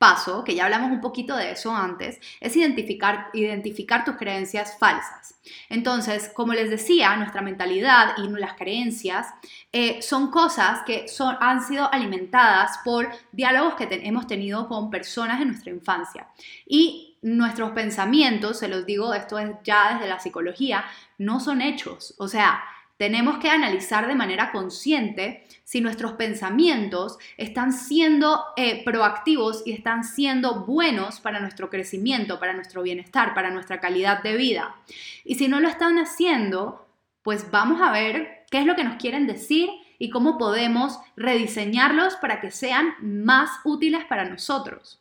paso, que ya hablamos un poquito de eso antes, es identificar, identificar tus creencias falsas. Entonces, como les decía, nuestra mentalidad y las creencias eh, son cosas que son, han sido alimentadas por diálogos que hemos tenido con personas en nuestra infancia. Y nuestros pensamientos, se los digo, esto es ya desde la psicología, no son hechos. O sea, tenemos que analizar de manera consciente si nuestros pensamientos están siendo eh, proactivos y están siendo buenos para nuestro crecimiento, para nuestro bienestar, para nuestra calidad de vida. Y si no lo están haciendo, pues vamos a ver qué es lo que nos quieren decir y cómo podemos rediseñarlos para que sean más útiles para nosotros.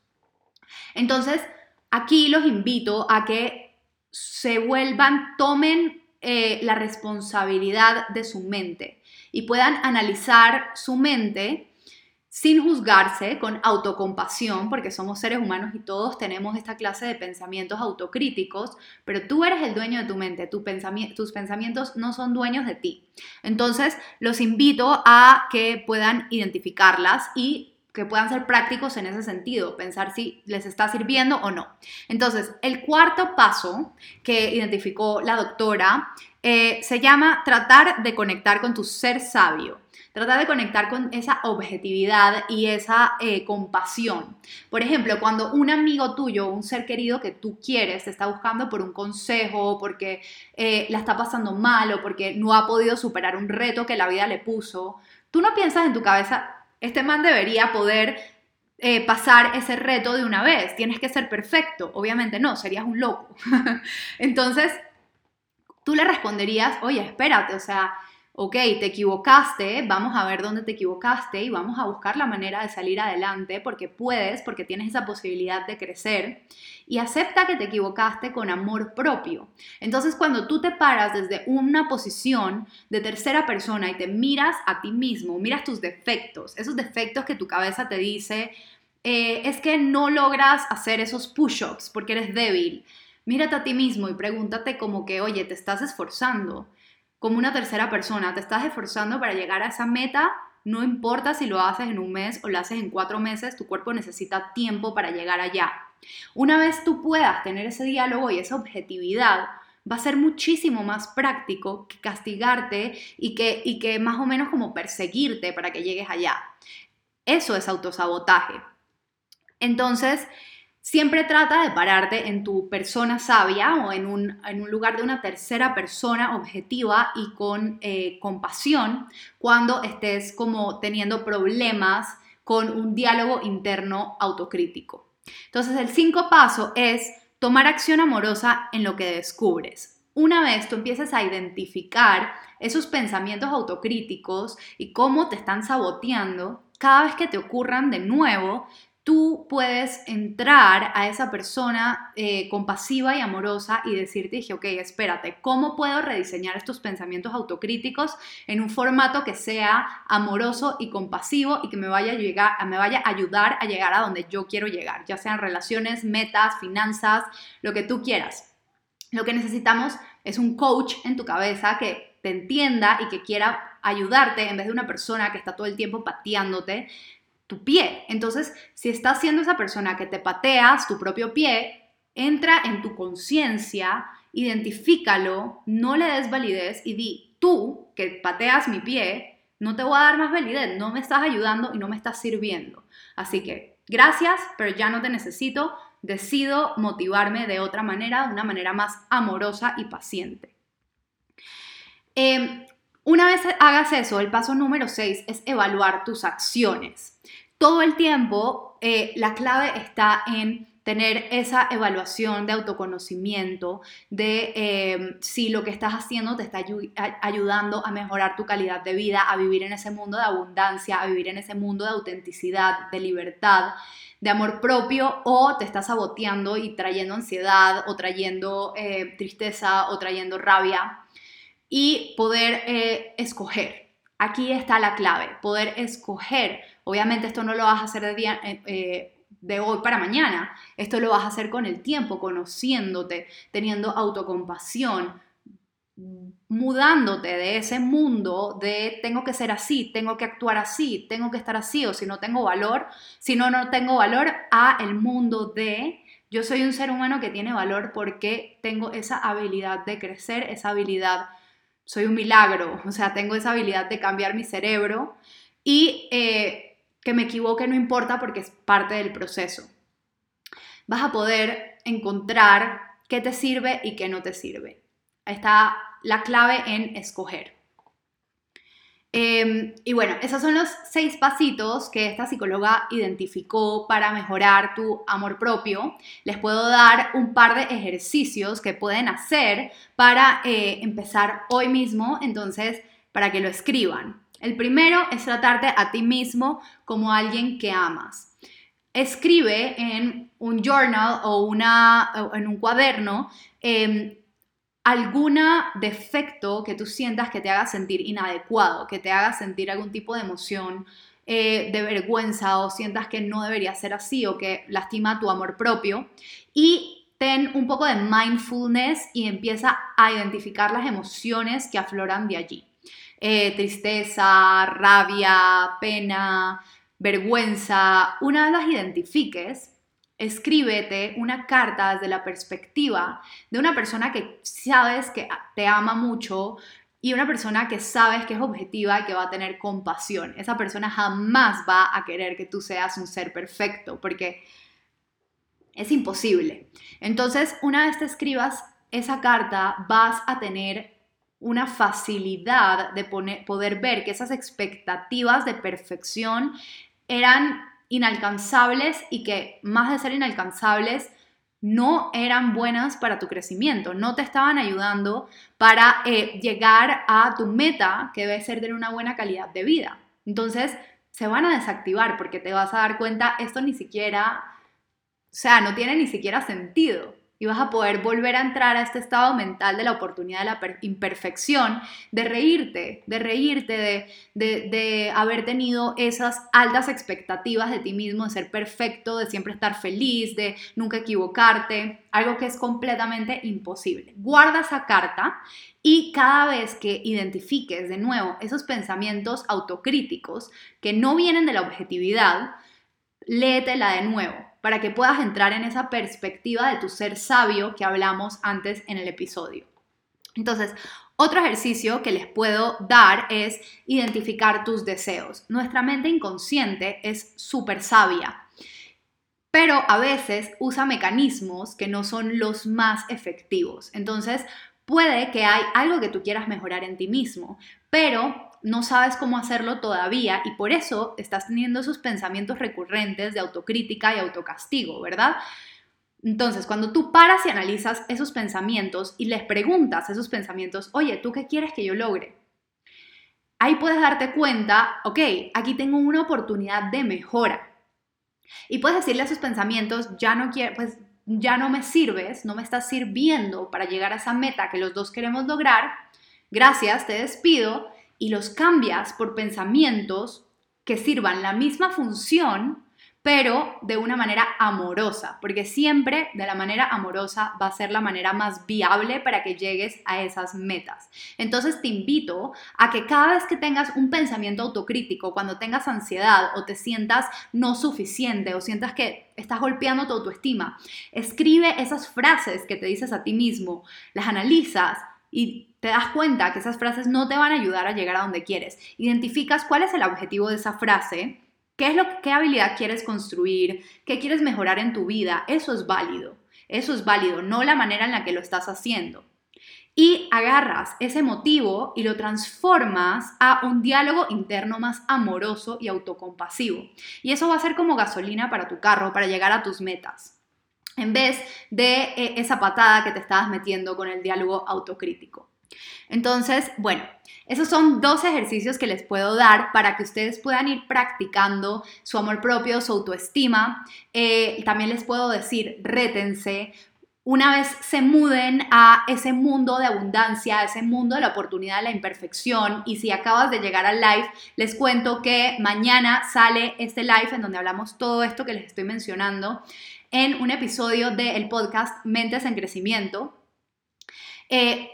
Entonces, aquí los invito a que se vuelvan, tomen eh, la responsabilidad de su mente y puedan analizar su mente sin juzgarse, con autocompasión, porque somos seres humanos y todos tenemos esta clase de pensamientos autocríticos, pero tú eres el dueño de tu mente, tus pensamientos no son dueños de ti. Entonces, los invito a que puedan identificarlas y que puedan ser prácticos en ese sentido, pensar si les está sirviendo o no. Entonces, el cuarto paso que identificó la doctora eh, se llama tratar de conectar con tu ser sabio. Tratar de conectar con esa objetividad y esa eh, compasión. Por ejemplo, cuando un amigo tuyo, un ser querido que tú quieres, te está buscando por un consejo, porque eh, la está pasando mal o porque no ha podido superar un reto que la vida le puso, tú no piensas en tu cabeza, este man debería poder eh, pasar ese reto de una vez. Tienes que ser perfecto. Obviamente no, serías un loco. Entonces, tú le responderías, oye, espérate, o sea, ok, te equivocaste, vamos a ver dónde te equivocaste y vamos a buscar la manera de salir adelante porque puedes, porque tienes esa posibilidad de crecer y acepta que te equivocaste con amor propio. Entonces cuando tú te paras desde una posición de tercera persona y te miras a ti mismo, miras tus defectos, esos defectos que tu cabeza te dice, eh, es que no logras hacer esos push-ups porque eres débil. Mírate a ti mismo y pregúntate como que, oye, te estás esforzando como una tercera persona, te estás esforzando para llegar a esa meta, no importa si lo haces en un mes o lo haces en cuatro meses, tu cuerpo necesita tiempo para llegar allá. Una vez tú puedas tener ese diálogo y esa objetividad, va a ser muchísimo más práctico que castigarte y que, y que más o menos como perseguirte para que llegues allá. Eso es autosabotaje. Entonces, Siempre trata de pararte en tu persona sabia o en un, lugar de una tercera persona objetiva y con eh, compasión cuando estés como teniendo problemas con un diálogo interno autocrítico. Entonces el cinco paso es tomar acción amorosa en lo que descubres. Una vez tú empieces a identificar esos pensamientos autocríticos y cómo te están saboteando, cada vez que te ocurran de nuevo, tú puedes entrar a esa persona eh, compasiva y amorosa y decirte, dije, ok, espérate, ¿cómo puedo rediseñar estos pensamientos autocríticos en un formato que sea amoroso y compasivo y que me vaya a, llegar, me vaya a ayudar a llegar a donde yo quiero llegar, ya sean relaciones, metas, finanzas, lo que tú quieras? Lo que necesitamos es un coach en tu cabeza que te entienda y que quiera ayudarte en vez de una persona que está todo el tiempo pateándote tu pie. Entonces, si estás siendo esa persona que te pateas tu propio pie, entra en tu conciencia, identifícalo, no le des validez y di, tú que pateas mi pie, no te voy a dar más validez, no me estás ayudando y no me estás sirviendo. Así que, gracias, pero ya no te necesito, decido motivarme de otra manera, de una manera más amorosa y paciente. Em, una vez hagas eso, el paso número 6 es evaluar tus acciones todo el tiempo eh, la clave está en tener esa evaluación de autoconocimiento, de eh, si lo que estás haciendo te está ayudando a mejorar tu calidad de vida, a vivir en ese mundo de abundancia, a vivir en ese mundo de autenticidad, de libertad, de amor propio, o te está saboteando y trayendo ansiedad, o trayendo eh, tristeza, o trayendo rabia, y poder eh, escoger. Aquí está la clave, poder escoger. Obviamente esto no lo vas a hacer de día, de hoy para mañana. Esto lo vas a hacer con el tiempo, conociéndote, teniendo autocompasión, mudándote de ese mundo de tengo que ser así, tengo que actuar así, tengo que estar así o si no tengo valor, si no no tengo valor a el mundo de yo soy un ser humano que tiene valor porque tengo esa habilidad de crecer, esa habilidad, soy un milagro, o sea, tengo esa habilidad de cambiar mi cerebro y eh, que me equivoque no importa porque es parte del proceso. Vas a poder encontrar qué te sirve y qué no te sirve. Está la clave en escoger. Em, y bueno, esos son los seis pasitos que esta psicóloga identificó para mejorar tu amor propio. Les puedo dar un par de ejercicios que pueden hacer para eh, empezar hoy mismo, entonces, para que lo escriban. El primero es tratarte a ti mismo como alguien que amas. Escribe en un journal o una, en un cuaderno eh, alguna defecto que tú sientas que te haga sentir inadecuado, que te haga sentir algún tipo de emoción eh, de vergüenza o sientas que no debería ser así o que lastima tu amor propio. Y ten un poco de mindfulness y empieza a identificar las emociones que afloran de allí. Eh, tristeza, rabia, pena, vergüenza, una vez las identifiques, escríbete una carta desde la perspectiva de una persona que sabes que te ama mucho y una persona que sabes que es objetiva y que va a tener compasión. Esa persona jamás va a querer que tú seas un ser perfecto porque es imposible. Entonces, una vez te escribas esa carta, vas a tener una facilidad de poder ver que esas expectativas de perfección eran inalcanzables y que más de ser inalcanzables, no eran buenas para tu crecimiento, no te estaban ayudando para eh, llegar a tu meta, que debe ser tener una buena calidad de vida. Entonces, se van a desactivar porque te vas a dar cuenta, esto ni siquiera, o sea, no tiene ni siquiera sentido y vas a poder volver a entrar a este estado mental de la oportunidad de la imperfección, de reírte, de reírte, de, haber tenido esas altas expectativas de ti mismo, de ser perfecto, de siempre estar feliz, de nunca equivocarte, algo que es completamente imposible. Guarda esa carta y cada vez que identifiques de nuevo esos pensamientos autocríticos que no vienen de la objetividad, léetela de nuevo para que puedas entrar en esa perspectiva de tu ser sabio que hablamos antes en el episodio. Entonces, otro ejercicio que les puedo dar es identificar tus deseos. Nuestra mente inconsciente es súper sabia, pero a veces usa mecanismos que no son los más efectivos. Entonces, puede que hay algo que tú quieras mejorar en ti mismo, pero no sabes cómo hacerlo todavía y por eso estás teniendo esos pensamientos recurrentes de autocrítica y autocastigo, ¿verdad? Entonces, cuando tú paras y analizas esos pensamientos y les preguntas a esos pensamientos, oye, ¿tú qué quieres que yo logre? Ahí puedes darte cuenta, ok, aquí tengo una oportunidad de mejora. Y puedes decirle a esos pensamientos, ya no quiero, pues ya no me sirves, no me estás sirviendo para llegar a esa meta que los dos queremos lograr. Gracias, te despido y los cambias por pensamientos que sirvan la misma función, pero de una manera amorosa, porque siempre de la manera amorosa va a ser la manera más viable para que llegues a esas metas. Entonces te invito a que cada vez que tengas un pensamiento autocrítico, cuando tengas ansiedad o te sientas no suficiente o sientas que estás golpeando tu autoestima, escribe esas frases que te dices a ti mismo, las analizas y te das cuenta que esas frases no te van a ayudar a llegar a donde quieres. Identificas cuál es el objetivo de esa frase, qué es lo qué habilidad quieres construir, qué quieres mejorar en tu vida. Eso es válido. Eso es válido, no la manera en la que lo estás haciendo. y agarras ese motivo y lo transformas a un diálogo interno más amoroso y autocompasivo. Y eso va a ser como gasolina para tu carro, para llegar a tus metas, en vez de eh, esa patada que te estabas metiendo con el diálogo autocrítico. Entonces, bueno, esos son dos ejercicios que les puedo dar para que ustedes puedan ir practicando su amor propio, su autoestima. Eh, también les puedo decir, rétense, una vez se muden a ese mundo de abundancia, a ese mundo de la oportunidad de la imperfección. Y si acabas de llegar al live, les cuento que mañana sale este live en donde hablamos todo esto que les estoy mencionando en un episodio del podcast Mentes en Crecimiento. Eh,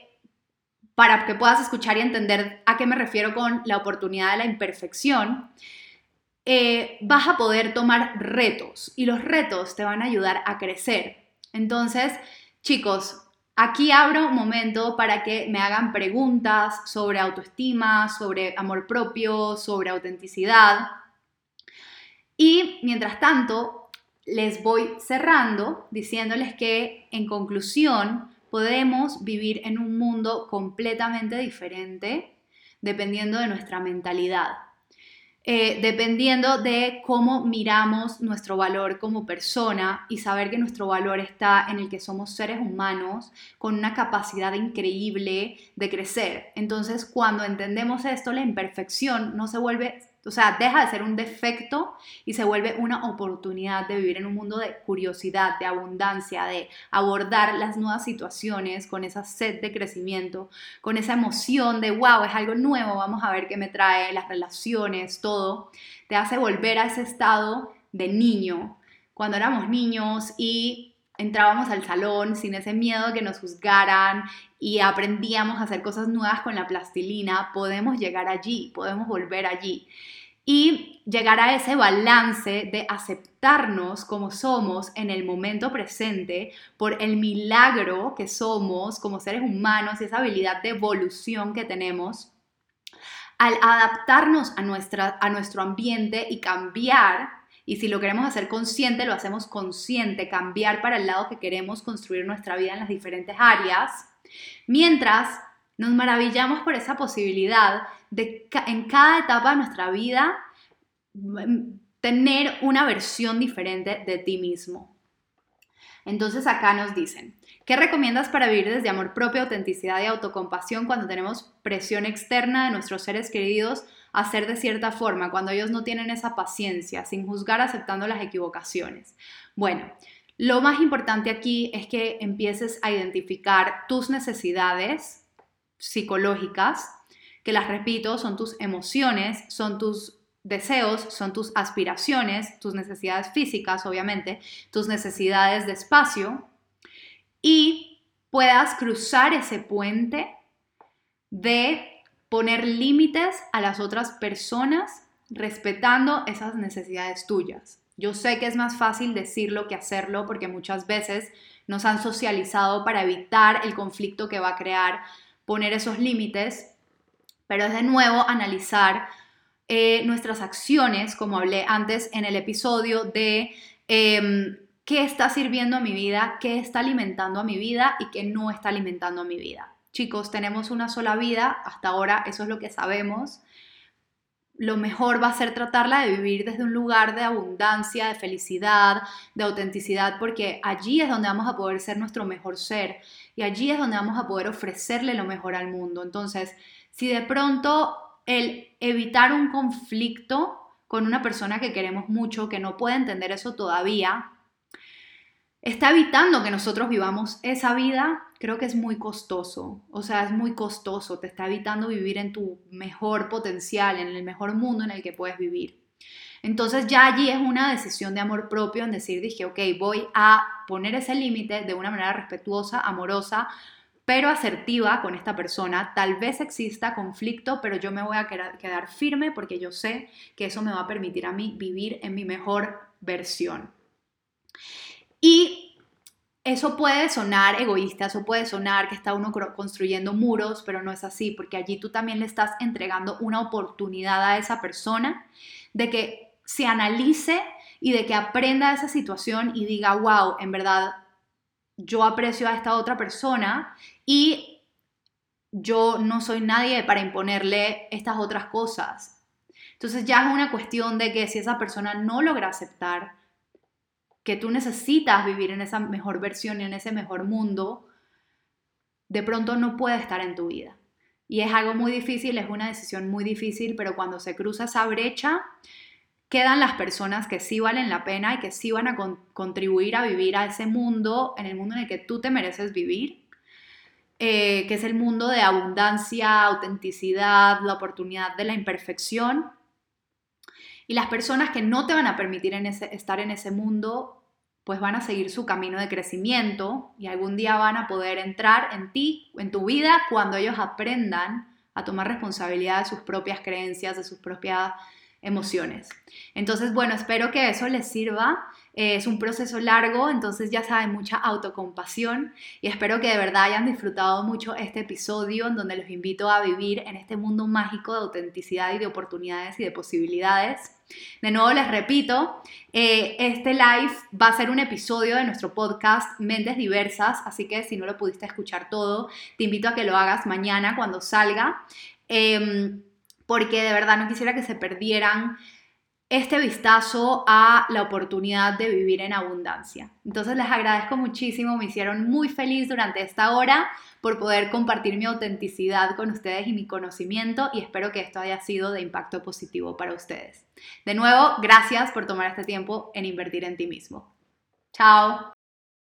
para que puedas escuchar y entender a qué me refiero con la oportunidad de la imperfección, eh, vas a poder tomar retos y los retos te van a ayudar a crecer. Entonces, chicos, aquí abro un momento para que me hagan preguntas sobre autoestima, sobre amor propio, sobre autenticidad. Y mientras tanto, les voy cerrando diciéndoles que en conclusión podemos vivir en un mundo completamente diferente dependiendo de nuestra mentalidad. Eh, dependiendo de cómo miramos nuestro valor como persona y saber que nuestro valor está en el que somos seres humanos con una capacidad increíble de crecer. Entonces, cuando entendemos esto, la imperfección no se vuelve o sea, deja de ser un defecto y se vuelve una oportunidad de vivir en un mundo de curiosidad, de abundancia, de abordar las nuevas situaciones con esa sed de crecimiento, con esa emoción de, wow, es algo nuevo, vamos a ver qué me trae, las relaciones, todo. Te hace volver a ese estado de niño, cuando éramos niños y entrábamos al salón sin ese miedo que nos juzgaran y aprendíamos a hacer cosas nuevas con la plastilina, podemos llegar allí, podemos volver allí. Y llegar a ese balance de aceptarnos como somos en el momento presente por el milagro que somos como seres humanos y esa habilidad de evolución que tenemos al adaptarnos a, nuestra, a nuestro ambiente y cambiar y si lo queremos hacer consciente, lo hacemos consciente, cambiar para el lado que queremos construir nuestra vida en las diferentes áreas, mientras nos maravillamos por esa posibilidad de en cada etapa de nuestra vida mm, tener una versión diferente de ti mismo. Entonces acá nos dicen, ¿qué recomiendas para vivir desde amor propio, autenticidad y autocompasión cuando tenemos presión externa de nuestros seres queridos hacer de cierta forma, cuando ellos no tienen esa paciencia, sin juzgar, aceptando las equivocaciones. Bueno, lo más importante aquí es que empieces a identificar tus necesidades psicológicas, que las repito, son tus emociones, son tus deseos, son tus aspiraciones, tus necesidades físicas, obviamente, tus necesidades de espacio, y puedas cruzar ese puente de poner límites a las otras personas respetando esas necesidades tuyas. Yo sé que es más fácil decirlo que hacerlo porque muchas veces nos han socializado para evitar el conflicto que va a crear poner esos límites, pero es de nuevo analizar eh, nuestras acciones, como hablé antes en el episodio de em, qué está sirviendo a mi vida, qué está alimentando a mi vida y qué no está alimentando a mi vida. Chicos, tenemos una sola vida, hasta ahora eso es lo que sabemos. Lo mejor va a ser tratarla de vivir desde un lugar de abundancia, de felicidad, de autenticidad, porque allí es donde vamos a poder ser nuestro mejor ser y allí es donde vamos a poder ofrecerle lo mejor al mundo. Entonces, si de pronto el evitar un conflicto con una persona que queremos mucho, que no puede entender eso todavía, está evitando que nosotros vivamos esa vida, creo que es muy costoso. O sea, es muy costoso. Te está evitando vivir en tu mejor potencial, en el mejor mundo en el que puedes vivir. Entonces ya allí es una decisión de amor propio en decir, dije, ok, voy a poner ese límite de una manera respetuosa, amorosa, pero asertiva con esta persona. Tal vez exista conflicto, pero yo me voy a quedar firme porque yo sé que eso me va a permitir a mí vivir en mi mejor versión. Y eso puede sonar egoísta, eso puede sonar que está uno construyendo muros, pero no es así, porque allí tú también le estás entregando una oportunidad a esa persona de que se analice y de que aprenda esa situación y diga, wow, en verdad, yo aprecio a esta otra persona y yo no soy nadie para imponerle estas otras cosas. Entonces ya es una cuestión de que si esa persona no logra aceptar que tú necesitas vivir en esa mejor versión y en ese mejor mundo, de pronto no puede estar en tu vida. Y es algo muy difícil, es una decisión muy difícil, pero cuando se cruza esa brecha, quedan las personas que sí valen la pena y que sí van a contribuir a vivir a ese mundo, en el mundo en el que tú te mereces vivir, eh, que es el mundo de abundancia, autenticidad, la oportunidad de la imperfección. Y las personas que no te van a permitir estar en ese mundo, pues van a seguir su camino de crecimiento y algún día van a poder entrar en ti, en tu vida, cuando ellos aprendan a tomar responsabilidad de sus propias creencias, de sus propias emociones. Entonces, bueno, espero que eso les sirva. Es un proceso largo, entonces ya saben, mucha autocompasión y espero que de verdad hayan disfrutado mucho este episodio en donde los invito a vivir en este mundo mágico de autenticidad y de oportunidades y de posibilidades. De nuevo les repito, eh, este live va a ser un episodio de nuestro podcast Mentes Diversas, así que si no lo pudiste escuchar todo, te invito a que lo hagas mañana cuando salga, em, porque de verdad no quisiera que se perdieran este vistazo a la oportunidad de vivir en abundancia. Entonces les agradezco muchísimo, me hicieron muy feliz durante esta hora por poder compartir mi autenticidad con ustedes y mi conocimiento y espero que esto haya sido de impacto positivo para ustedes. De nuevo, gracias por tomar este tiempo en invertir en ti mismo. Chao.